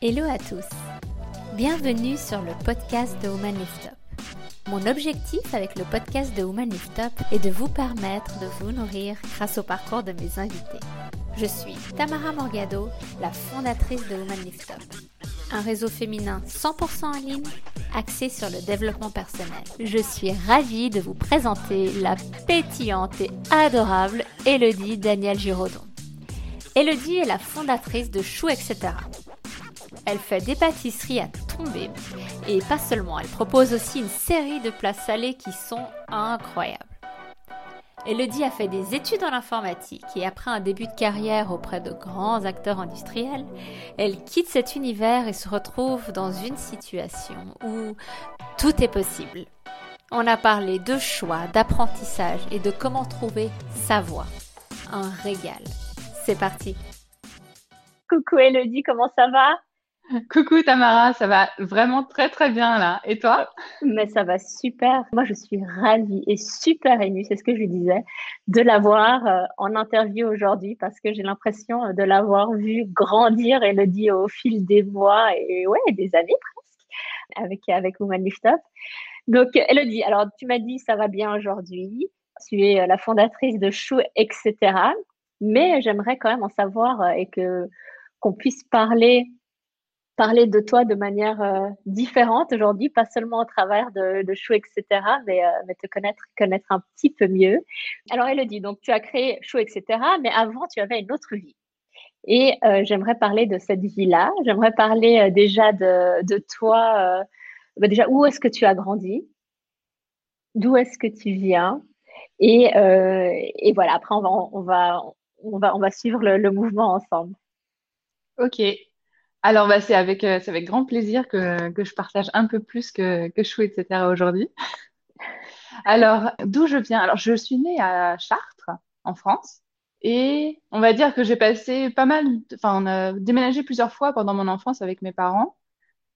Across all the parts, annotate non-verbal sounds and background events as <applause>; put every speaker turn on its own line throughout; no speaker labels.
Hello à tous. Bienvenue sur le podcast de Woman Lift Up. Mon objectif avec le podcast de Woman Lift Up est de vous permettre de vous nourrir grâce au parcours de mes invités. Je suis Tamara Morgado, la fondatrice de Woman Lift Up, un réseau féminin 100% en ligne axé sur le développement personnel. Je suis ravie de vous présenter la pétillante et adorable Elodie Daniel Giraudon. Elodie est la fondatrice de Chou etc. Elle fait des pâtisseries à tomber et pas seulement, elle propose aussi une série de plats salés qui sont incroyables. Elodie a fait des études en informatique et après un début de carrière auprès de grands acteurs industriels, elle quitte cet univers et se retrouve dans une situation où tout est possible. On a parlé de choix, d'apprentissage et de comment trouver sa voie. Un régal. C'est parti.
Coucou Elodie, comment ça va?
Coucou Tamara, ça va vraiment très très bien là. Et toi?
Mais ça va super. Moi, je suis ravie et super émue, c'est ce que je disais, de l'avoir euh, en interview aujourd'hui parce que j'ai l'impression de l'avoir vu grandir, Elodie, au fil des mois et ouais, des années presque avec, avec Woman Lift Up. Donc, Elodie, alors tu m'as dit ça va bien aujourd'hui. Tu es la fondatrice de Chou, etc. Mais j'aimerais quand même en savoir euh, et que qu'on puisse parler parler de toi de manière euh, différente aujourd'hui, pas seulement au travers de, Chou, etc., mais, euh, mais, te connaître, connaître un petit peu mieux. Alors, Elodie, donc tu as créé Chou, etc., mais avant, tu avais une autre vie. Et euh, j'aimerais parler de cette vie-là. J'aimerais parler déjà de, toi. Bah déjà, où est-ce que tu as grandi? D'où est-ce que tu viens? Et, voilà, après, on va, on va, on va, on va suivre le mouvement ensemble.
Ok, alors, bah, c'est avec, euh, avec grand plaisir que, que je partage un peu plus que, que Chou, etc. aujourd'hui. Alors, d'où je viens? Alors, je suis née à Chartres, en France. Et on va dire que j'ai passé pas mal, enfin, on a déménagé plusieurs fois pendant mon enfance avec mes parents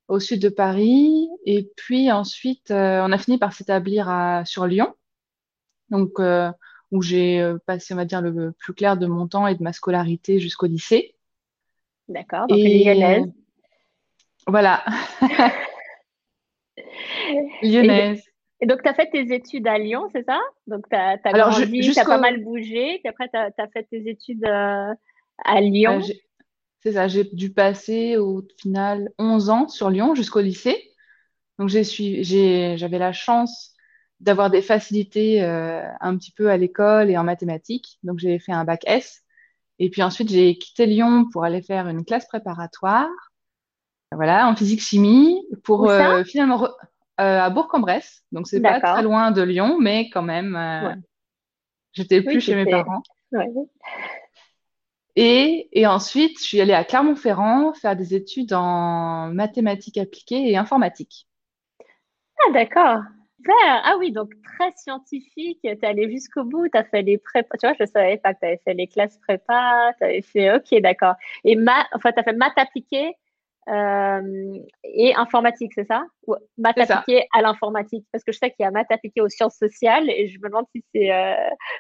au sud de Paris. Et puis ensuite, euh, on a fini par s'établir sur Lyon, donc euh, où j'ai passé, on va dire, le plus clair de mon temps et de ma scolarité jusqu'au lycée.
D'accord, donc et... lyonnaise.
Voilà. <laughs> lyonnaise.
Et, donc, tu as fait tes études à Lyon, c'est ça? Donc, tu as, grandi, tu as pas mal bougé, puis après, tu as, fait tes études euh, à Lyon.
c'est ça, j'ai dû passer au final 11 ans sur Lyon jusqu'au lycée. Donc, j'avais la chance d'avoir des facilités euh, un petit peu à l'école et en mathématiques. Donc, j'ai fait un bac S. Et puis ensuite, j'ai quitté Lyon pour aller faire une classe préparatoire, voilà, en physique-chimie, pour euh, finalement euh, à Bourg-en-Bresse. Donc, c'est pas très loin de Lyon, mais quand même, euh, j'étais plus chez mes parents. Et, et, ensuite, je suis allée à Clermont-Ferrand faire des études en mathématiques appliquées et informatique.
Ah, d'accord. Ah oui, donc très scientifique. Tu es allé jusqu'au bout. Tu as fait les prépas. Tu vois, je ne savais pas que tu avais fait les classes prépa. Tu avais fait. Ok, d'accord. Et maths, enfin, tu as fait maths appliquées euh, et informatique, c'est ça? Ou maths appliquées à l'informatique? Parce que je sais qu'il y a maths appliquées aux sciences sociales et je me demande si c'est euh,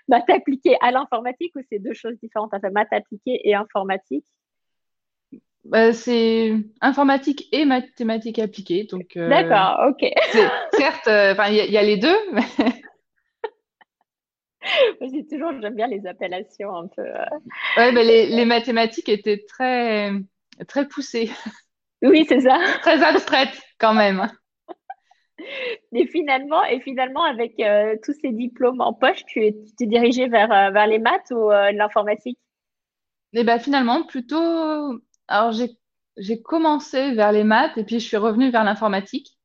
maths appliquées à l'informatique ou c'est deux choses différentes. Tu as fait maths appliquées et informatique
bah, c'est informatique et mathématiques appliquées. Donc,
euh, D'accord, ok.
certes, euh, enfin, il y, a les deux, mais. <laughs>
Moi, toujours, j'aime bien les appellations un peu. Euh.
Ouais, mais les, les, mathématiques étaient très, très poussées. <laughs>
Oui, c'est ça. <laughs>
très abstraites, quand même.
Et finalement, et finalement avec tous ces diplômes en poche, tu t'es dirigé vers, vers les maths ou l'informatique?
Et eh ben, finalement, plutôt alors, j'ai commencé vers les maths et puis je suis revenue vers l'informatique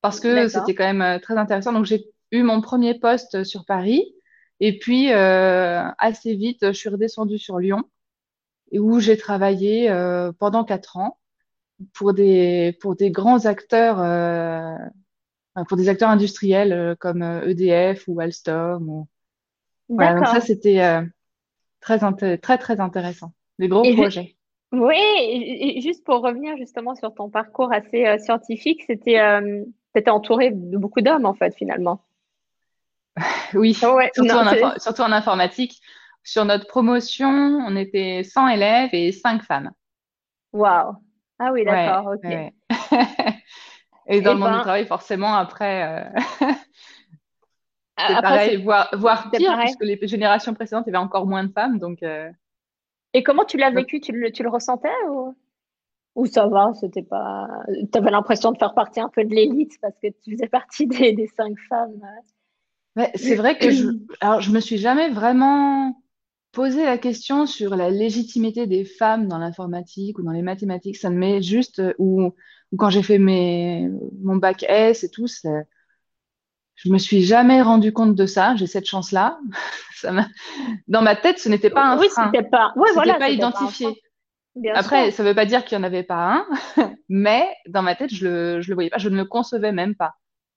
parce que c'était quand même euh, très intéressant. Donc, j'ai eu mon premier poste sur Paris et puis euh, assez vite, je suis redescendue sur Lyon où j'ai travaillé euh, pendant quatre ans pour des, pour des grands acteurs, pour des acteurs industriels comme EDF e ou Alstom. Ou... Voilà, donc ça, c'était très, très, très intéressant. Des gros projets.
Oui, et, juste pour revenir justement sur ton parcours assez euh, scientifique, c'était euh, entouré de beaucoup d'hommes en fait finalement. <laughs>
Oui, surtout, en surtout, en informatique. Sur notre promotion, on était 100 élèves et 5 femmes.
Waouh. Ah oui, d'accord, ok. <laughs>
Et dans le monde du ben travail, forcément, après, euh, <laughs> c'est pareil, voire, pire, puisque les générations précédentes, il y avait encore moins de femmes. Donc, euh,
Et comment tu l'as vécu? Tu le, tu le, ressentais ou... ou ça va C'était pas. Tu avais l'impression de faire partie un peu de l'élite parce que tu faisais partie des, des cinq femmes.
c'est vrai que je, alors, je me suis jamais vraiment posé la question sur la légitimité des femmes dans l'informatique ou dans les mathématiques. Ça me met juste, ou, ou quand j'ai fait mes, mon bac S et tout, je me suis jamais rendu compte de ça. J'ai cette chance-là. <laughs> Dans ma tête, ce n'était pas un
oui,
frein.
C'était pas, ouais,
voilà, pas identifié. Après, ça veut pas dire qu'il n'y en avait pas un, <laughs> mais dans ma tête, je le, je le voyais pas, je ne le concevais même pas.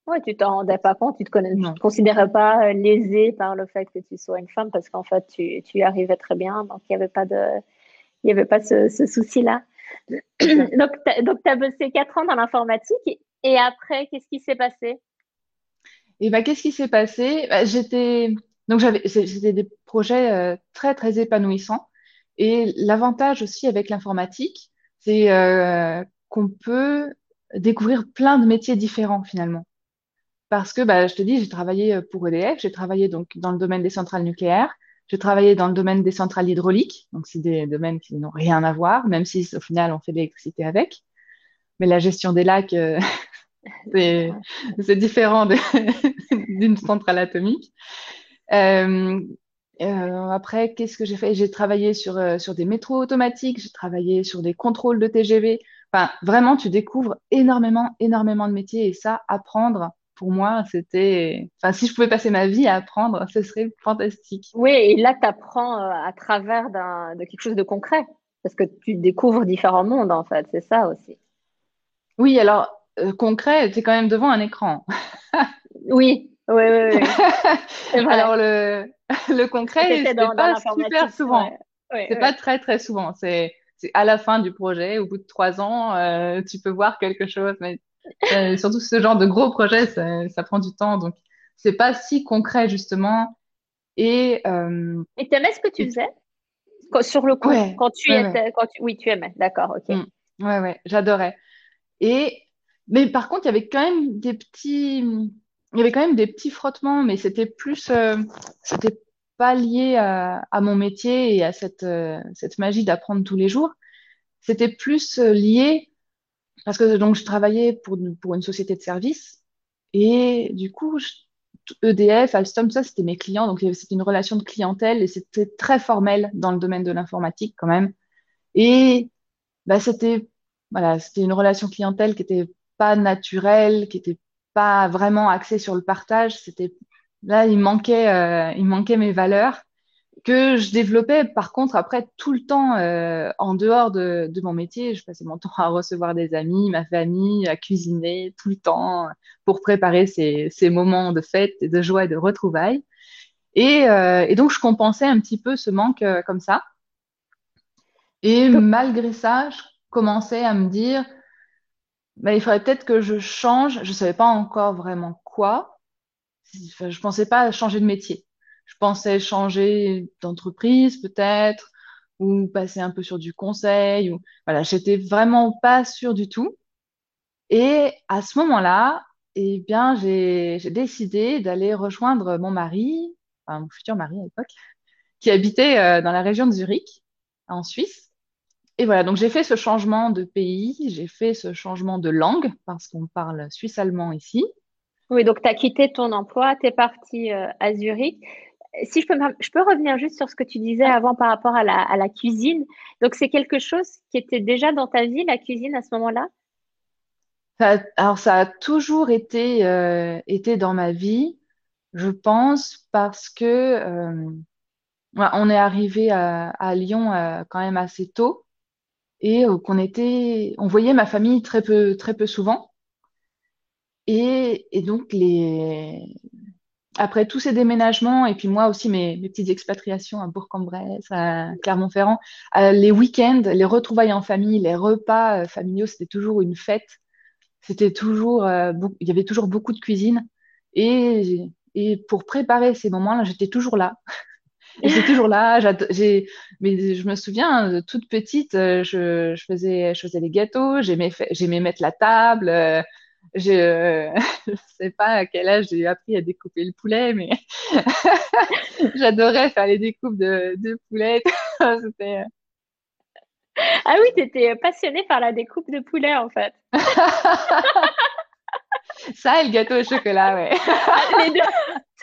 Ouais, tu t'en rendais pas compte, tu te connais, te considérais pas euh, lésé par le fait que tu sois une femme parce qu'en fait, tu, tu arrivais très bien, donc il n'y avait pas de, il y avait pas ce, ce souci-là. <clears throat> donc, tu as bossé quatre ans dans l'informatique et après, qu'est-ce qui s'est passé?
Et bah, qu'est-ce qui s'est passé? Bah, J'étais donc j'avais c'était des projets euh, très très épanouissants et l'avantage aussi avec l'informatique, c'est euh, qu'on peut découvrir plein de métiers différents finalement. Parce que bah, je te dis, j'ai travaillé euh, pour EDF, j'ai travaillé donc dans le domaine des centrales nucléaires, j'ai travaillé dans le domaine des centrales hydrauliques, donc c'est des domaines qui n'ont rien à voir, même si au final on fait de l'électricité avec. Mais la gestion des lacs, euh, <laughs> c'est différent <laughs> d'une centrale atomique. Euh, euh, après, qu'est-ce que j'ai fait? J'ai travaillé sur, euh, sur des métros automatiques, j'ai travaillé sur des contrôles de TGV. Enfin, vraiment, tu découvres énormément, énormément de métiers et ça, apprendre, pour moi, c'était. Enfin, si je pouvais passer ma vie à apprendre, ce serait fantastique.
Oui, et là, tu apprends à travers de quelque chose de concret, parce que tu découvres différents mondes, en fait, c'est ça aussi.
Oui, alors, concret, tu es quand même devant un écran. <laughs>
oui, oui, oui. oui. <laughs>
alors, le, <laughs> le concret, c'est pas super souvent. c'est pas très, très souvent. C'est à la fin du projet, au bout de trois ans, euh, tu peux voir quelque chose, mais euh, surtout ce genre de gros projet, ça, ça prend du temps, donc c'est pas si concret justement. Et euh,
et t'aimais ce que tu faisais? Sur le coup quand tu étais, quand tu... oui, tu aimais, d'accord, ok.
Mm. Ouais, ouais, j'adorais. Et mais par contre, il y avait quand même des petits, il y avait quand même des petits frottements, mais c'était plus, euh, c'était pas lié à, mon métier et à cette euh, cette magie d'apprendre tous les jours. C'était plus euh, lié parce que donc je travaillais pour, pour une société de service et du coup, EDF, Alstom, ça c'était mes clients, donc c'était une relation de clientèle et c'était très formel dans le domaine de l'informatique quand même. Et bah, c'était voilà, c'était une relation clientèle qui était pas naturelle, qui était pas vraiment axée sur le partage. C'était là, il manquait, euh, il manquait mes valeurs que je développais par contre après tout le temps euh, en dehors de, de, mon métier. Je passais mon <laughs> temps à recevoir des amis, ma famille, à cuisiner tout le temps pour préparer ces, ces moments de fête et de joie et de retrouvailles. Et, euh, et donc je compensais un petit peu ce manque comme ça. Et malgré ça, je commençais à me dire, bah, il faudrait peut-être que je change. Je savais pas encore vraiment quoi. Je pensais pas changer de métier je pensais changer d'entreprise peut-être ou passer un peu sur du conseil ou voilà, j'étais vraiment pas sûre du tout. Et à ce moment-là, eh bien, j'ai décidé d'aller rejoindre mon mari, enfin, mon futur mari à l'époque, qui habitait euh, dans la région de Zurich, en Suisse. Et voilà, donc j'ai fait ce changement de pays, j'ai fait ce changement de langue, parce qu'on parle suisse-allemand ici.
Oui, donc tu as quitté ton emploi, tu es parti euh, à Zurich si je peux, je peux revenir juste sur ce que tu disais avant par rapport à la, à la cuisine. Donc, c'est quelque chose qui était déjà dans ta vie, la cuisine, à ce moment-là?
Alors, ça a toujours été, euh, été dans ma vie, je pense, parce que euh, on est arrivé à, à Lyon quand même assez tôt et qu'on était, on voyait ma famille très peu, très peu souvent. Et, et donc, les, après tous ces déménagements et puis moi aussi mes, mes petites expatriations à Bourg-en-Bresse, à Clermont-Ferrand, euh, les week-ends, les retrouvailles en famille, les repas euh, familiaux, c'était toujours une fête. C'était toujours, euh, il y avait toujours beaucoup de cuisine et, et pour préparer ces moments-là, j'étais toujours là. Et c'est toujours là. J'ai, mais je me souviens, toute petite, euh, je, je faisais, je faisais les gâteaux, j'aimais, j'aimais mettre la table. Euh, je <laughs> ne sais pas à quel âge j'ai appris à découper le poulet, mais <laughs> j'adorais faire les découpes de, de poulet. <laughs>
C'était... Ah oui, tu étais passionnée par la découpe de poulet en fait.
Ça et le gâteau au chocolat, ouais.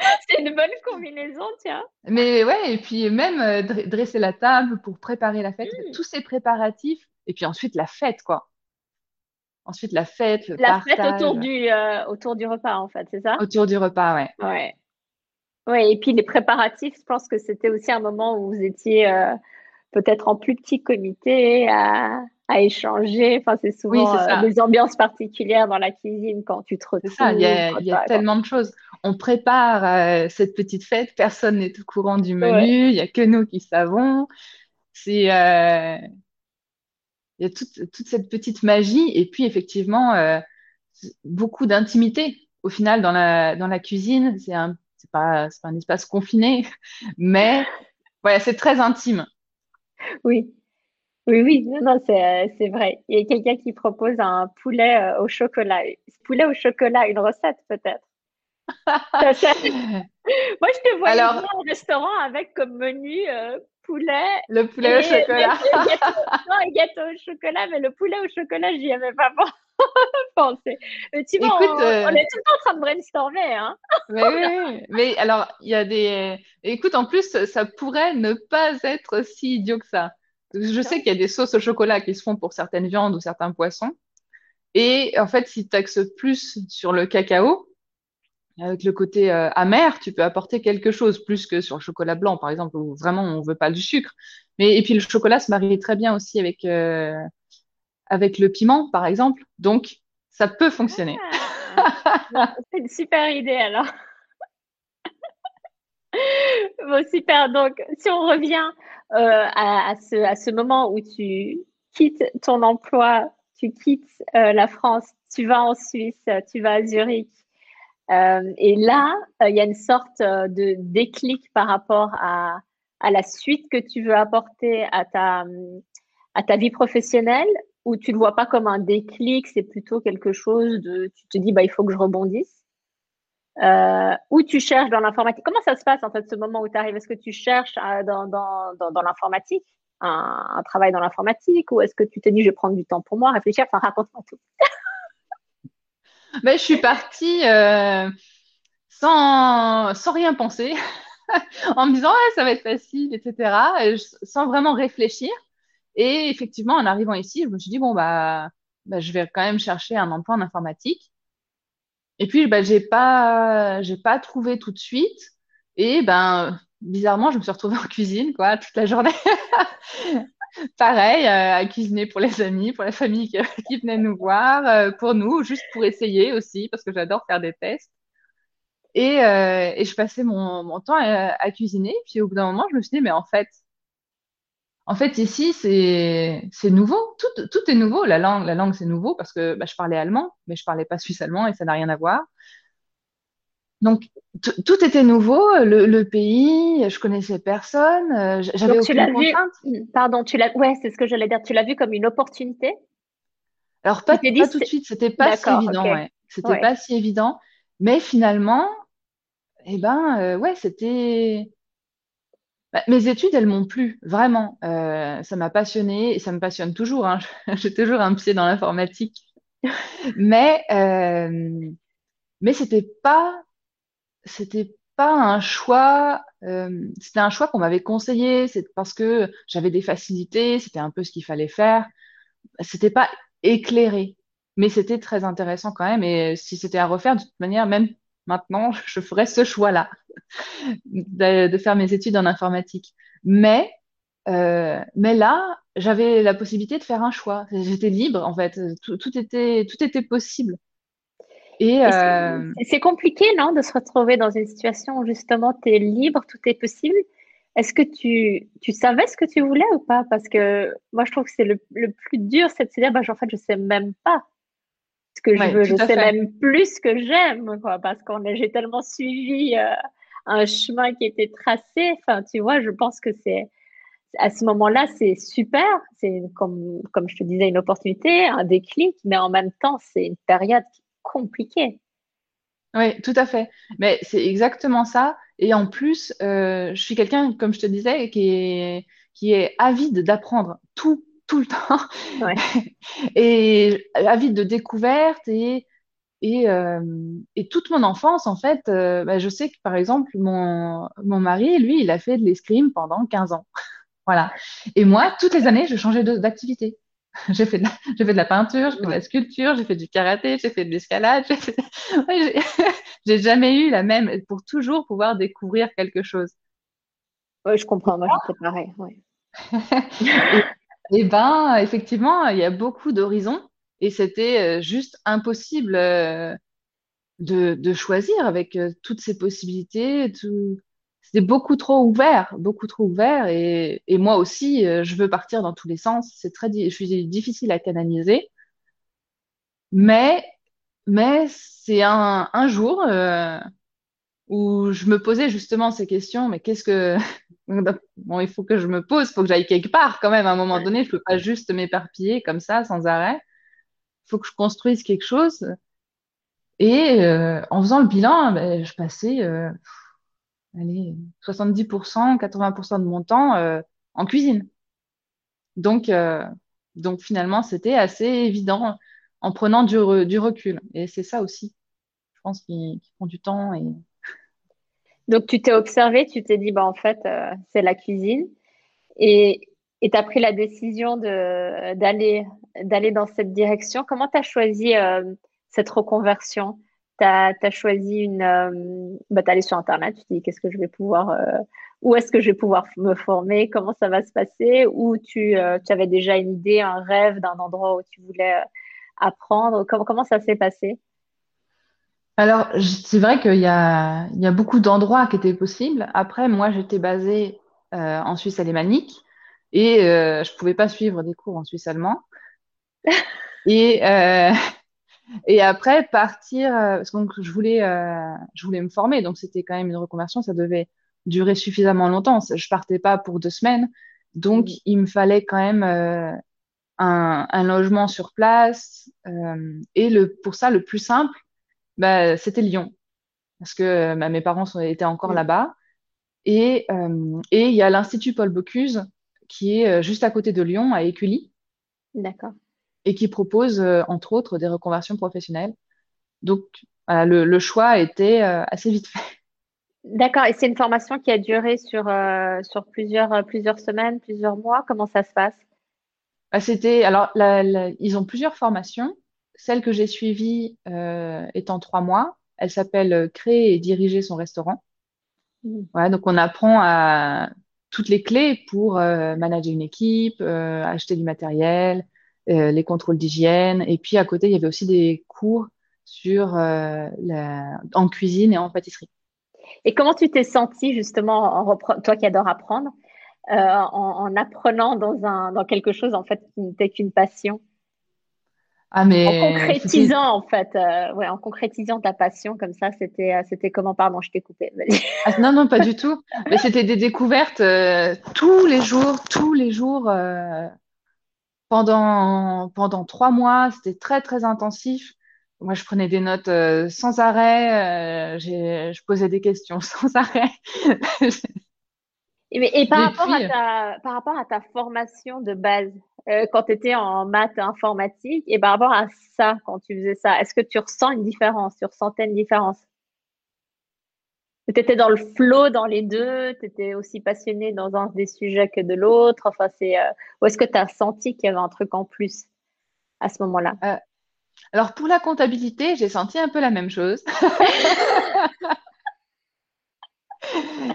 <laughs>
C'est une bonne combinaison, tiens.
Mais ouais, et puis même euh, dresser la table pour préparer la fête, mm. tous ces préparatifs, et puis ensuite la fête, quoi. Ensuite la fête, le
La fête autour du, euh, autour du repas, en fait, c'est ça?
Autour du repas, ouais.
Ouais. Ouais, et puis les préparatifs, je pense que c'était aussi un moment où vous étiez euh, peut-être en plus petit comité à à échanger. Enfin, c'est souvent euh, des ambiances particulières dans la cuisine quand tu te retrouves.
C'est ça, il y a, tellement de choses. On prépare euh, cette petite fête, personne n'est au courant du menu, il n'y a que nous qui savons. C'est, euh, il y a toute, toute, cette petite magie et puis effectivement beaucoup d'intimité au final dans la, dans la cuisine. C'est un, c'est pas, c'est pas un espace confiné, <laughs> mais voilà, c'est très intime.
Oui, oui, oui, non, c'est, euh, c'est vrai. Il y a quelqu'un qui propose un poulet euh, au chocolat. Poulet au chocolat, une recette peut-être. Moi, je te vois Alors... au restaurant avec comme menu euh, poulet.
Le poulet au chocolat.
non, et gâteau au chocolat, mais le poulet au chocolat, j'y avais pas <laughs> pensé. Mais tu vois, on, est tout le temps en train de brainstormer. Hein
mais oui, mais alors, il y a des. Écoute, en plus, ça pourrait ne pas être si idiot que ça. Je sais qu'il y a des sauces au chocolat qui se font pour certaines viandes ou certains poissons. Et en fait, si tu axes plus sur le cacao, avec le côté euh, amer, tu peux apporter quelque chose plus que sur le chocolat blanc, par exemple, où vraiment on veut pas du sucre. Mais et puis le chocolat se marie très bien aussi avec euh, avec le piment, par exemple. Donc ça peut fonctionner.
Ah, <laughs> c'est une super idée alors. bon super. Donc si on revient euh, à, ce, à ce moment où tu quittes ton emploi, tu quittes la France, tu vas en Suisse, tu vas à Zurich. Euh, et là, il y a une sorte de déclic par rapport à, la suite que tu veux apporter à ta, ta vie professionnelle ou tu ne le vois pas comme un déclic, c'est plutôt quelque chose de, tu te dis, bah, il faut que je rebondisse? Euh, où tu cherches dans l'informatique. Comment ça se passe en fait ce moment où tu arrives? Est-ce que tu cherches euh, dans, l'informatique, un, travail dans l'informatique, ou est-ce que tu te dis je vais prendre du temps pour moi, réfléchir? Enfin, raconte-moi tout. <laughs>
je suis partie euh, sans, sans rien penser, <laughs> en me disant ça va être facile, etc., sans vraiment réfléchir. Et effectivement, en arrivant ici, je me suis dit bon bah, bah je vais quand même chercher un emploi en informatique. Et puis, ben, j'ai pas, j'ai pas trouvé tout de suite. Et ben, bizarrement, je me suis retrouvée en cuisine, quoi, toute la journée. <laughs> Pareil, euh, à cuisiner pour les amis, pour la famille <laughs> qui, venait nous voir, euh, pour nous, juste pour essayer aussi, parce que j'adore faire des tests. Et, euh, je passais mon, temps à, cuisiner. Puis au bout d'un moment, je me suis dit, mais en fait, ici, c'est nouveau. Tout, est nouveau. La langue, la c'est nouveau parce que bah, je parlais allemand, mais je parlais pas suisse-allemand et ça n'a rien à voir. Donc tout était nouveau. Le, pays, je connaissais personne. Euh, j'avais aucune tu contrainte.
Vu, pardon, tu l'as. Ouais, c'est ce que j'allais dire. Tu l'as vu comme une opportunité?
Alors pas, pas tout de suite. C'était pas si évident. Ouais. C'était pas si évident. Mais finalement, eh ben, euh, ouais, c'était bah, mes études, elles m'ont plu, vraiment. Euh, ça m'a passionné et ça me passionne toujours. Hein. <laughs> J'ai toujours un pied dans l'informatique. <laughs> Mais, euh, mais c'était pas, c'était pas un choix. Euh, c'était un choix qu'on m'avait conseillé. C'est parce que j'avais des facilités. C'était un peu ce qu'il fallait faire. C'était pas éclairé, mais c'était très intéressant quand même. Et si c'était à refaire, de toute manière, même maintenant, <laughs> je ferais ce choix-là de, faire mes études en informatique. Mais, euh, mais là, j'avais la possibilité de faire un choix. J'étais libre, en fait. Tout, était, tout était possible.
Et, euh, c'est compliqué, non, de se retrouver dans une situation où justement tu es libre, tout est possible. Est-ce que tu, tu savais ce que tu voulais ou pas? Parce que moi, je trouve que c'est le, le plus dur, c'est de se dire, bah, en fait, je sais même pas ce que je veux. Je sais même plus ce que j'aime, quoi, parce qu'on j'ai tellement suivi euh, un chemin qui était tracé. Enfin, tu vois, je pense que c'est à ce moment-là, c'est super. C'est comme, comme je te disais, une opportunité, un déclic, mais en même temps, c'est une période compliquée.
Oui, tout à fait. Mais c'est exactement ça. Et en plus, euh, je suis quelqu'un, comme je te disais, qui est, qui est avide d'apprendre tout, tout le temps. Ouais. <laughs> et avide de découvertes et et, euh, et, toute mon enfance, en fait, euh, bah, je sais que par exemple, mon, mon mari, lui, il a fait de l'escrime pendant 15 ans. <laughs> Voilà. Et moi, toutes les années, je changeais d'activité. <laughs> J'ai fait, de la, j'ai fait de la peinture, j'ai fait de la sculpture, j'ai fait du karaté, j'ai fait de l'escalade. J'ai, fait... <laughs> <laughs> j'ai jamais eu la même, pour toujours pouvoir découvrir quelque chose.
Oui, je comprends. Moi, je fais pareil. Ouais.
et, et, ben, effectivement, il y a beaucoup d'horizons et c'était euh, juste impossible euh, de, de choisir avec euh, toutes ces possibilités. Tout c'était beaucoup trop ouvert, beaucoup trop ouvert. Et, et moi aussi, euh, je veux partir dans tous les sens. C'est très, je suis difficile à canaliser. Mais, mais c'est un, un jour euh, où je me posais justement ces questions. Mais qu'est-ce que <laughs> bon, il faut que je me pose, il faut que j'aille quelque part quand même. À un moment donné, je peux pas juste m'éparpiller comme ça sans arrêt. Il faut que je construise quelque chose. Et euh, en faisant le bilan, ben, je passais euh, allez, 70%, 80% de mon temps euh, en cuisine. Donc, euh, donc finalement, c'était assez évident en prenant du, recul. Et c'est ça aussi, je pense, qui, prend du temps. <laughs>
Donc, tu t'es observé, tu t'es dit, bah, en fait, euh, c'est la cuisine. Et tu as pris la décision d'aller dans cette direction. Comment tu as choisi cette reconversion? Tu as, choisi une. Euh, bah, tu allé sur Internet, tu te dis qu'est-ce que je vais pouvoir. Euh, où est-ce que je vais pouvoir me former Comment ça va se passer Ou tu, euh, tu avais déjà une idée, un rêve d'un endroit où tu voulais apprendre comment, comment ça s'est passé?
Alors, c'est vrai qu'il y a, il y a beaucoup d'endroits qui étaient possibles. Après, moi, j'étais basée en Suisse alémanique et je pouvais pas suivre des cours en Suisse allemand. <laughs> Et, et après, partir, euh, parce que je voulais, euh, je voulais me former, donc c'était quand même une reconversion, ça devait durer suffisamment longtemps. Je partais pas pour deux semaines, donc il me fallait quand même euh, un, un, logement sur place. Euh, et le, pour ça, le plus simple, bah, c'était Lyon, parce que bah, mes parents sont, étaient encore là-bas. Et et il y a l'Institut Paul Bocuse qui est juste à côté de Lyon, à Écully.
D'accord
et qui propose, euh, entre autres, des reconversions professionnelles. Donc, le, choix a été euh, assez vite fait.
D'accord. Et c'est une formation qui a duré sur, euh, sur plusieurs, plusieurs semaines, plusieurs mois? Comment ça se passe?
Bah, C'était alors ils ont plusieurs formations. Celle que j'ai suivie est en trois mois. Elle s'appelle Créer et diriger son restaurant. Mmh. donc on apprend à toutes les clés pour manager une équipe, acheter du matériel, euh, les contrôles d'hygiène. Et puis à côté, il y avait aussi des cours sur euh, la, en cuisine et en pâtisserie.
Et comment tu t'es sentie justement, en toi qui adores apprendre, euh, en, apprenant dans, un, dans quelque chose en fait qui n'était qu'une passion?
Ah, mais
en concrétisant en fait, ouais, en concrétisant ta passion comme ça, c'était c'était comment? Pardon, je t'ai coupé.
Ah, non non pas du tout. Mais c'était des découvertes tous les jours, tous les jours pendant, pendant trois mois. C'était très, très intensif. Moi, je prenais des notes euh, sans arrêt. Euh, je posais des questions <laughs> sans arrêt.
et, par, rapport à ta, par rapport à ta formation de base, euh, quand tu étais en maths informatique, et par rapport à ça, quand tu faisais ça, est-ce que tu ressens une différence Tu ressentais une différence? Tu étais dans le flow dans les deux, tu étais aussi passionné dans un des sujets que de l'autre. Enfin, c'est euh, ou est-ce que tu as senti qu'il y avait un truc en plus à ce moment-là?
Euh, Alors pour la comptabilité, j'ai senti un peu la même chose. <laughs>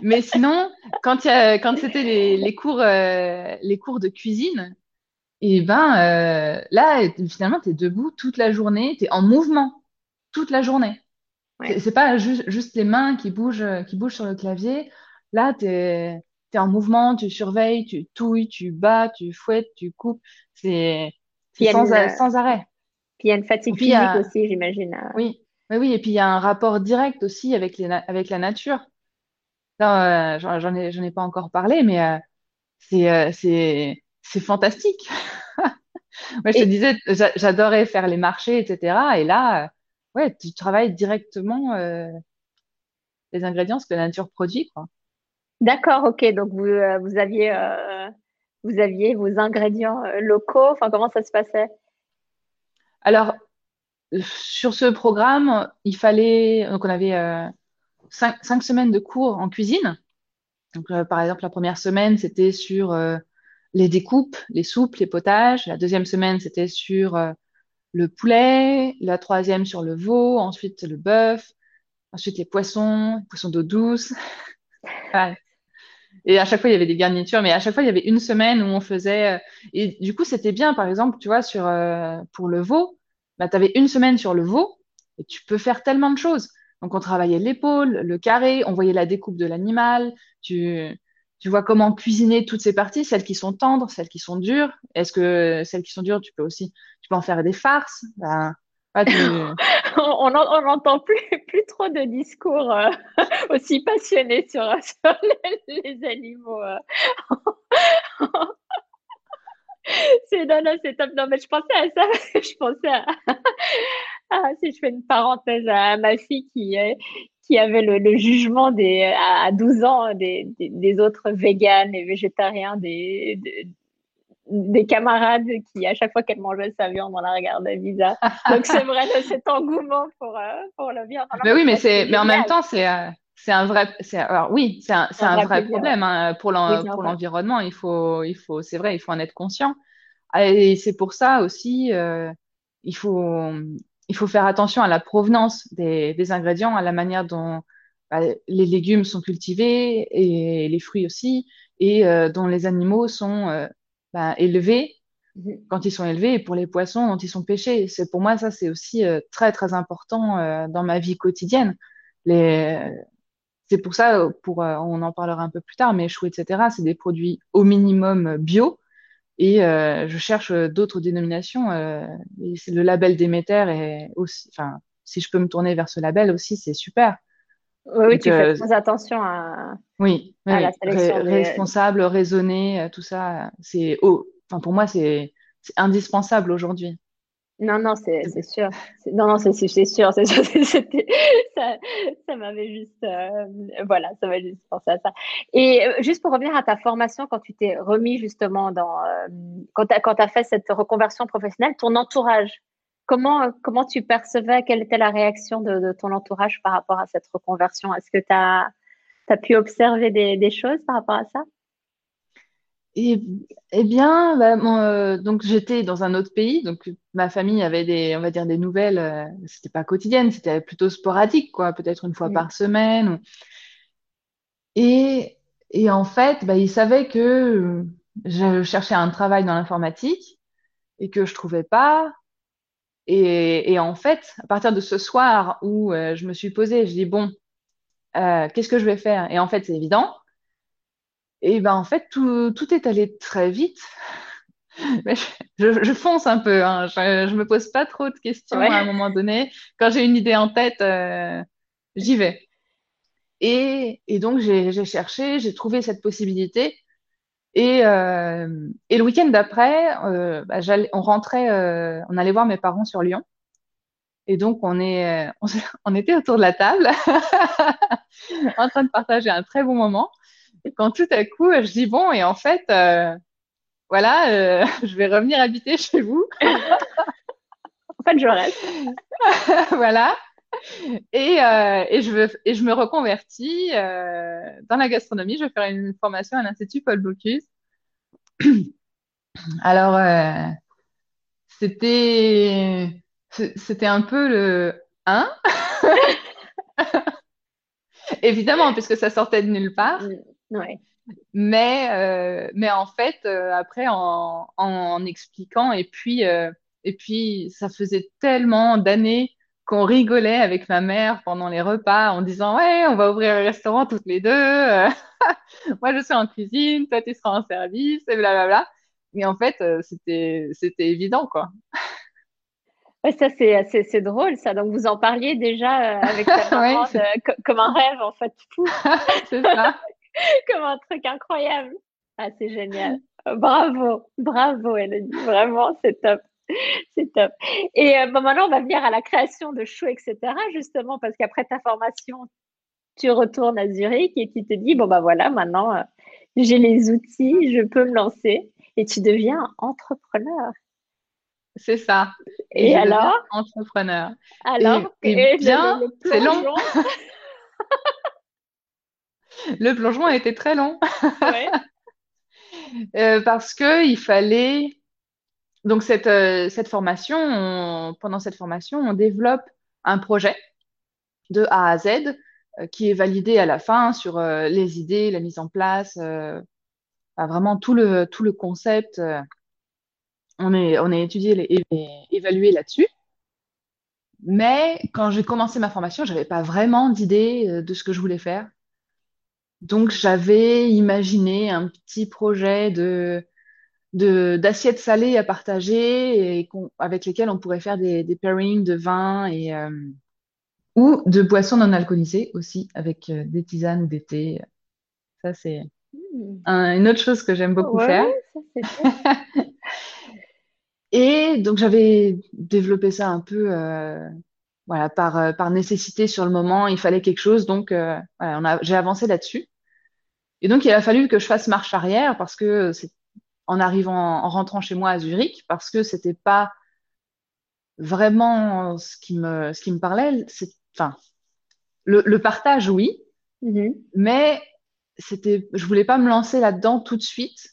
Mais sinon, quand, quand c'était les, cours, euh, les cours de cuisine, et eh ben là, finalement, tu es debout toute la journée, tu es en mouvement toute la journée. C'est pas juste les mains qui bougent, qui bougent sur le clavier. Là, tu es, en mouvement, tu surveilles, tu touilles, tu bats, tu fouettes, tu coupes. C'est sans, sans, arrêt.
Puis il y a une fatigue physique aussi, j'imagine.
Oui. oui, oui. Et puis il y a un rapport direct aussi avec, les avec la nature. j'en ai, j'en ai pas encore parlé, mais c'est, c'est, c'est fantastique. <laughs> Moi, je te disais, j'adorais faire les marchés, etc. Et là, ouais, tu travailles directement les ingrédients, ce que la nature produit, quoi.
D'accord, ok. Donc vous, vous aviez vous aviez vos ingrédients locaux. Enfin, comment ça se passait?
Alors, sur ce programme, il fallait, donc on avait euh, cinq, semaines de cours en cuisine. Donc, euh, par exemple, la première semaine, c'était sur euh, les découpes, les soupes, les potages. La deuxième semaine, c'était sur le poulet. La troisième, sur le veau. Ensuite, le bœuf. Ensuite, les poissons, les poissons d'eau douce. <laughs> Et à chaque fois, il y avait des garnitures, mais à chaque fois, il y avait une semaine où on faisait. Et du coup, c'était bien, par exemple, tu vois, sur, pour le veau bah, tu avais une semaine sur le veau et tu peux faire tellement de choses. Donc, on travaillait l'épaule, le carré, on voyait la découpe de l'animal, tu, tu vois comment cuisiner toutes ces parties, celles qui sont tendres, celles qui sont dures. Est-ce que celles qui sont dures, tu peux aussi, tu peux en faire des farces? Ben, <laughs>
on n'entend plus, trop de discours euh, <laughs> aussi passionnés sur, <laughs> les, animaux. Euh. c'est non, non, c'est top. Non, mais je pensais à ça. je pensais à, si je fais une parenthèse à ma fille qui, qui avait le, jugement des, à 12 ans des, des, autres véganes et végétariens, des, des, camarades qui, à chaque fois qu'elle mangeait sa viande, on la regardait bizarre. Donc, c'est vrai, cet engouement pour, euh, pour la viande.
mais oui, mais, c'est, mais en même temps, c'est. Euh, c'est un vrai, c'est, alors oui, c'est un, un, vrai, problème hein, pour, l'environnement. Il faut, il faut, c'est vrai, il faut en être conscient. Et c'est pour ça aussi, euh, il faut, il faut faire attention à la provenance des, des ingrédients, à la manière dont bah, les légumes sont cultivés et les fruits aussi, et euh, dont les animaux sont euh, bah, élevés mhm. quand ils sont élevés et pour les poissons dont ils sont pêchés. C'est pour moi ça c'est aussi euh, très très important dans ma vie quotidienne. Les c'est pour ça, pour, on en parlera un peu plus tard, mais chou, etc., c'est des produits au minimum bio. Et euh, je cherche d'autres dénominations. Euh, et le label Déméter est aussi, enfin, si je peux me tourner vers ce label aussi, c'est super.
Oui, oui tu fais très attention à,
oui, la sélection. Responsable, raisonné, tout ça. C'est, enfin, pour moi, c'est indispensable aujourd'hui.
Non, non, c'est sûr. Non, non, c'est sûr. C'est sûr. <laughs> Ça, ça m'avait juste, euh, voilà, ça m'a juste pensé à ça. Et euh, juste pour revenir à ta formation, quand tu t'es remis justement dans, euh, quand tu as, fait cette reconversion professionnelle, ton entourage, comment, comment tu percevais, quelle était la réaction de, ton entourage par rapport à cette reconversion? Est-ce que tu as, as, pu observer des, des choses par rapport à ça?
Et, eh bien, bah, euh, donc j'étais dans un autre pays, donc ma famille avait des, on va dire des nouvelles. Euh, c'était pas quotidienne, c'était plutôt sporadique, quoi, peut-être une fois par semaine. Et, et en fait, bah, ils savaient que je cherchais un travail dans l'informatique et que je trouvais pas. Et, et, en fait, à partir de ce soir où euh, je me suis posée, je dis bon, euh, qu'est-ce que je vais faire? Et en fait, c'est évident et ben en fait, tout, tout est allé très vite. <laughs> Mais je, je, fonce un peu, hein. je, je me pose pas trop de questions à un moment donné. Quand j'ai une idée en tête, euh, j'y vais. Et, et donc j'ai cherché, j'ai trouvé cette possibilité. Et, euh, et le week-end d'après, euh, bah, on rentrait, euh, on allait voir mes parents sur Lyon. Et donc on est, on, <laughs> on était autour de la table, <laughs> en train de partager un très bon moment quand tout à coup, je dis bon, et en fait, euh, voilà, euh, <laughs> je vais revenir habiter chez vous.
en fait, je reste. <laughs>
voilà. Et, euh, et, je veux, et je me reconvertis dans la gastronomie. Je vais faire une formation à l'Institut Paul Bocuse. <clears throat> Alors, c'était, c'était un peu le hein <laughs> Évidemment, puisque ça sortait de nulle part. Mais, euh, mais en fait, euh, après, en, en, expliquant, et puis, euh, et puis, ça faisait tellement d'années qu'on rigolait avec ma mère pendant les repas en disant Ouais, on va ouvrir un restaurant toutes les deux. <laughs> Moi, je suis en cuisine, toi, tu seras en service, et blablabla. Mais en fait, c'était, c'était évident, quoi.
ça, c'est drôle, ça. Donc, vous en parliez déjà avec ta <laughs> maman comme un rêve, en fait. <laughs>
c'est ça. <laughs>
comme un truc incroyable. Ah, c'est génial. Bravo, bravo, Elodie. Vraiment, c'est top. C'est top. Et euh, maintenant, on va venir à la création de shows, etc. Justement, parce qu'après ta formation, tu retournes à Zurich et tu te dis, bon, bah voilà, maintenant, euh, j'ai les outils, je peux me lancer. Et tu deviens entrepreneur.
C'est ça.
Et, alors?
Entrepreneur.
Alors,
et, bien, c'est long. <laughs> le plongeon a été très long. Ouais. <laughs> Euh, parce que il fallait donc cette, euh, cette formation, pendant cette formation, on développe un projet de A à Z euh, qui est validé à la fin sur les idées, la mise en place, vraiment tout le tout le concept. on est on est étudié et évalué là-dessus. Mais quand j'ai commencé ma formation, j'avais pas vraiment d'idée de ce que je voulais faire. Donc, j'avais imaginé un petit projet de, d'assiettes salées à partager et avec lesquelles on pourrait faire des, des pairings de vin et, euh, ou de boissons non alcoolisées aussi avec euh, des tisanes ou des thés. Ça, c'est hmm. une autre chose que j'aime beaucoup faire. <laughs> et donc, j'avais développé ça un peu euh, voilà, par, par nécessité sur le moment. Il fallait quelque chose. Donc, voilà, j'ai avancé là-dessus. Et donc, il a fallu que je fasse marche arrière parce que c'est en arrivant, en rentrant chez moi à Zurich, parce que c'était pas vraiment ce qui me, ce qui me parlait. C'est, enfin, le, le, partage, oui, mm-hmm. mais c'était, je voulais pas me lancer là-dedans tout de suite.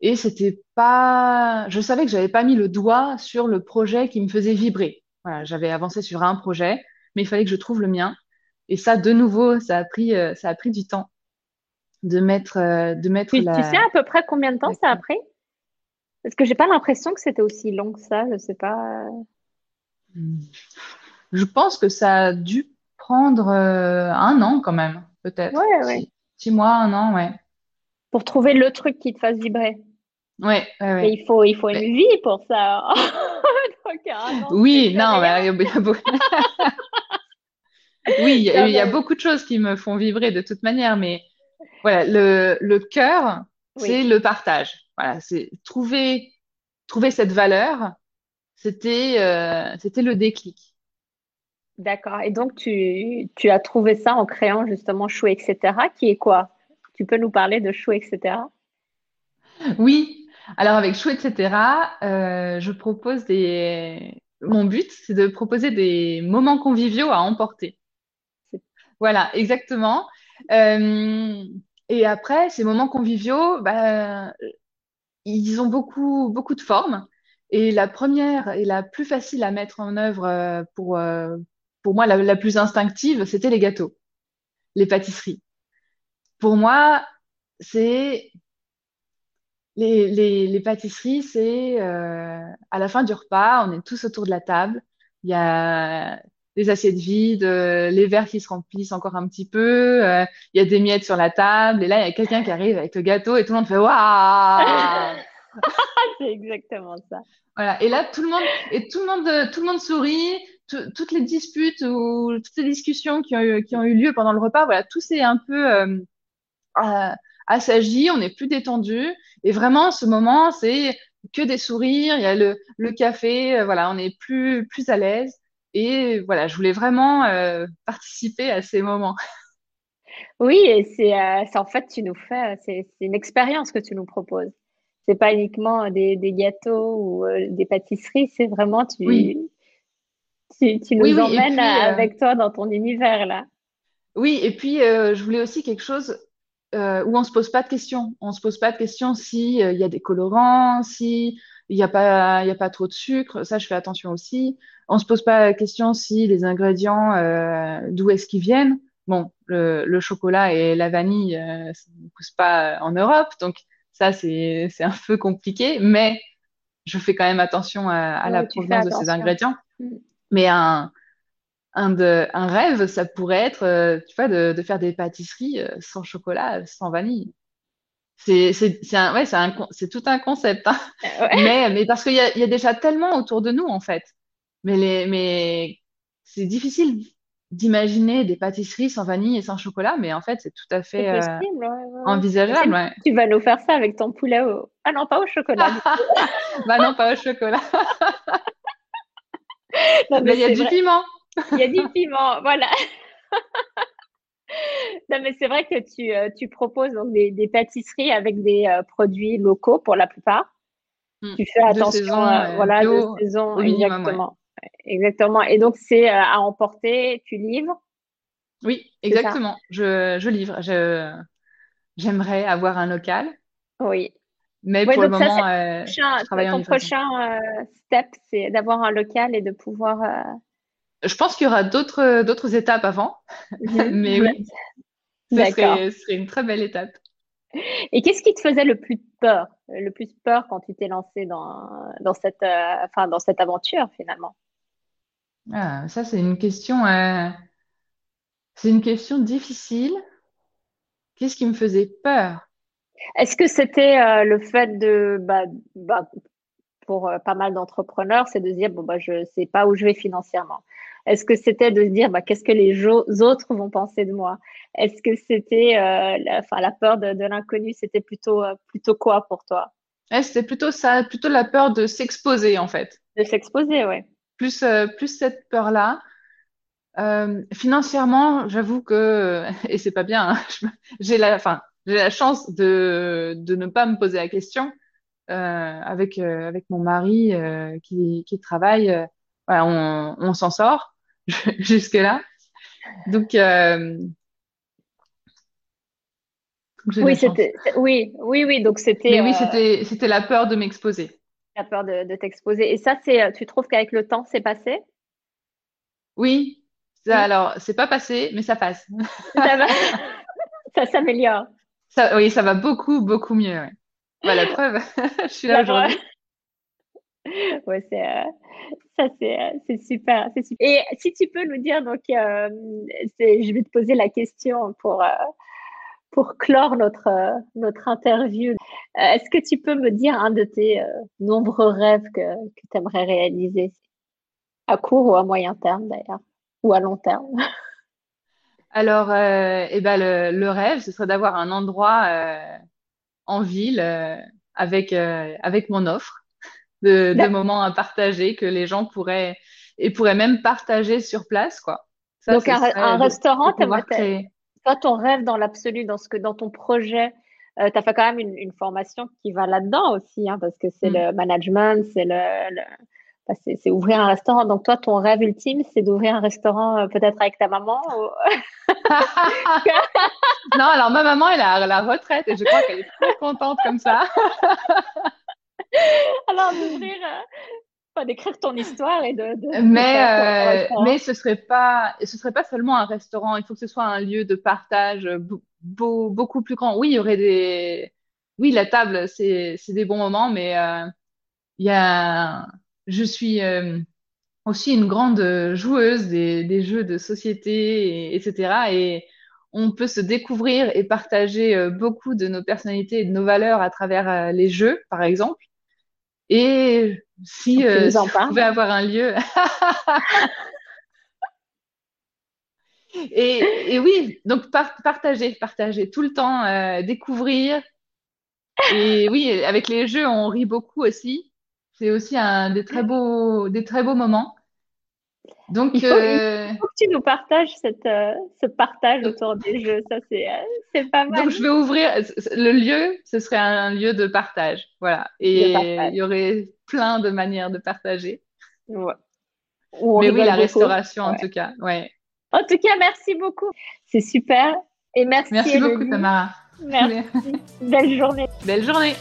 Et c'était pas, je savais que j'avais pas mis le doigt sur le projet qui me faisait vibrer. Voilà, j'avais avancé sur un projet, mais il fallait que je trouve le mien. Et ça, de nouveau, ça a pris, euh, ça a pris du temps de mettre, euh, de mettre
tu, tu sais à peu près combien de temps ça a pris? Parce que j'ai pas l'impression que c'était aussi long que ça, je sais pas.
Je pense que ça a dû prendre euh, un an quand même, peut-être.
Ouais, ouais.
Six, mois, un an, ouais.
Pour trouver le truc qui te fasse vibrer.
Ouais, ouais, ouais.
il faut, il faut une vie pour ça. <laughs>
oui, non, mais il y a, <laughs> oui, il y, a beaucoup de choses qui me font vibrer de toute manière, mais voilà, le, le cœur, c'est le partage. Voilà, c'est trouver, trouver cette valeur, c'était euh, c'était le déclic.
D'accord. Et donc, tu, tu, as trouvé ça en créant justement Chou, etc., qui est quoi? Tu peux nous parler de Chou, etc.
Oui. Alors, avec Chou, etc., euh, je propose des. Mon but, c'est de proposer des moments conviviaux à emporter. Voilà, exactement. Euh, et après, ces moments conviviaux, bah, ils ont beaucoup, beaucoup de formes. Et la première et la plus facile à mettre en œuvre euh, pour, euh, pour moi, la, plus instinctive, c'était les gâteaux, les pâtisseries. Pour moi, c'est les, pâtisseries, c'est à la fin du repas, on est tous autour de la table. Il y a les assiettes vides, euh, les verres qui se remplissent encore un petit peu, euh, il y a des miettes sur la table, et là, il y a quelqu'un qui arrive avec le gâteau et tout le monde fait Waouh <laughs>
C'est exactement ça.
Voilà. Et là, tout le monde, et tout le monde, tout le monde sourit. toutes les disputes ou toutes les discussions qui ont eu, qui ont eu lieu pendant le repas, voilà, tout s'est un peu euh, assagi, on est plus détendu. Et vraiment, ce moment, c'est que des sourires, il y a le, le café, voilà, on est plus, plus à l'aise. Et voilà, je voulais vraiment euh, participer à ces moments.
Oui, et c'est euh, en fait, tu nous fais, c'est une expérience que tu nous proposes. C'est pas uniquement des, des gâteaux ou euh, des pâtisseries, c'est vraiment tu, tu, tu, nous emmènes avec toi dans ton univers là.
Oui, et puis je voulais aussi quelque chose où on se pose pas de questions. On se pose pas de questions si il y a des colorants, si il n'y a pas, y a pas trop de sucre. Ça, je fais attention aussi. On se pose pas la question si les ingrédients, euh, d'où est-ce qu'ils viennent. Bon, le, le, chocolat et la vanille, euh, ça ne pousse pas en Europe, donc ça, c'est, c'est un peu compliqué, mais je fais quand même attention à, à la provenance de ces ingrédients. Mm. Mais un, un, de, un rêve, ça pourrait être, euh, tu vois, de, de faire des pâtisseries euh, sans chocolat, sans vanille. C'est c'est c'est ouais c'est un c'est tout un concept hein. <laughs> mais mais parce qu'il y a il y a déjà tellement autour de nous en fait Mais, les, mais c'est difficile d'imaginer des pâtisseries sans vanille et sans chocolat, mais en fait, c'est tout à fait euh, envisageable.
Tu vas nous faire ça avec ton poulet au... Ah non, pas au chocolat. <laughs> <laughs>
bah non, pas au chocolat. mais il y a du piment.
Il y a du <laughs> piment, voilà. non, mais c'est vrai que tu, euh, tu proposes donc des, des, pâtisseries avec des euh, produits locaux pour la plupart. Hmm. Tu fais attention, voilà, de saison, exactement. Exactement. Et donc, c'est euh, à emporter, tu livres?
Oui, exactement. Je, je, livre. Je, j'aimerais avoir un local.
Oui.
Mais pour le moment, euh, je travaille
ton prochain euh, step, c'est d'avoir un local et de pouvoir.
Je pense qu'il y aura d'autres, d'autres étapes avant. Mhm. <laughs> Mais oui, ce serait, ce serait une très belle étape.
Et qu'est-ce qui te faisait le plus peur, le plus peur quand tu t'es lancé dans, dans, cette, enfin, dans cette aventure finalement?
Ah, ça, c'est une question, euh, c'est une question difficile. Qu'est-ce qui me faisait peur?
Est-ce que c'était euh, le fait de, bah, bah, pour euh, pas mal d'entrepreneurs, c'est de se dire, bon, bah, je ne sais pas où je vais financièrement. Est-ce que c'était de se dire, bah, qu'est-ce que les autres vont penser de moi? Est-ce que c'était, la, enfin, la peur de, l'inconnu, c'était plutôt, plutôt quoi pour toi?
c'était plutôt ça, plutôt la peur de s'exposer, en fait.
De s'exposer, oui
plus, euh, plus cette peur-là. Euh, financièrement, j'avoue que, <laughs> et c'est pas bien, hein, <laughs> j'ai la, enfin, j'ai la chance de, de ne pas me poser la question euh, avec, euh, avec mon mari euh, qui, qui travaille. voilà, on, on s'en sort <laughs> jusque-là. Donc,
oui, c'était, oui, oui, oui, donc c'était.
Mais oui, c'était, c'était la peur de m'exposer.
La peur de, t'exposer. Et ça, c'est, tu trouves qu'avec le temps, c'est passé?
Oui. Ça, Alors, c'est pas passé, mais ça passe.
Ça va. <laughs> ça s'améliore.
Ça, oui, ça va beaucoup, beaucoup mieux. Bah, la <laughs> preuve, <laughs> je suis là aujourd'hui. <laughs>
Ouais, c'est, euh, ça, c'est, euh, c'est super, c'est super. Et si tu peux nous dire, donc, euh, je vais te poser la question pour, pour clore notre, notre interview, est-ce que tu peux me dire un de tes nombreux rêves que, que tu aimerais réaliser? À court ou à moyen terme d'ailleurs, ou à long terme?
Alors, eh ben, le, le, rêve, ce serait d'avoir un endroit en ville avec, avec mon offre de, de, moments à partager que les gens pourraient et pourraient même partager sur place, quoi.
Donc un, un restaurant, aimerais, toi, ton rêve dans l'absolu, dans ce que dans ton projet, euh, tu as fait quand même une, formation qui va là-dedans aussi, hein, parce que c'est mm. le management, c'est le, c'est ouvrir un restaurant. Donc toi, ton rêve ultime, c'est d'ouvrir un restaurant euh, peut-être avec ta maman <laughs>
Non, alors ma maman, elle à la retraite et je crois qu'elle est trop contente comme ça. <laughs>
alors d'ouvrir, euh, d'écrire ton histoire et de.
mais euh, mais ce serait pas ce serait pas seulement un restaurant. Il faut que ce soit un lieu de partage beaucoup plus grand. Oui, il y aurait des. Oui, la table, c'est c'est des bons moments, mais il y a. Je suis euh, aussi une grande joueuse des, des jeux de société, et, etc. Et on peut se découvrir et partager beaucoup de nos personnalités et de nos valeurs à travers les jeux, par exemple. Et si, euh, on pouvait avoir un lieu. <laughs> et, et, oui, donc partager, partager tout le temps, euh, découvrir. Et oui, avec les jeux, on rit beaucoup aussi. C'est aussi un des très beaux, des très beaux moments.
Donc, il faut, euh, que tu nous partages cette, euh, ce partage autour des jeux. Ça, c'est, euh, pas mal.
Donc, je vais ouvrir le lieu. Ce serait un lieu de partage. Voilà. Et il y aurait plein de manières de partager. Ouais. Mais oui, la restauration, en tout cas. Ouais.
En tout cas, merci beaucoup. C'est super. Et merci.
Merci beaucoup, Tamara.
Merci. <laughs> Belle journée.
Belle journée.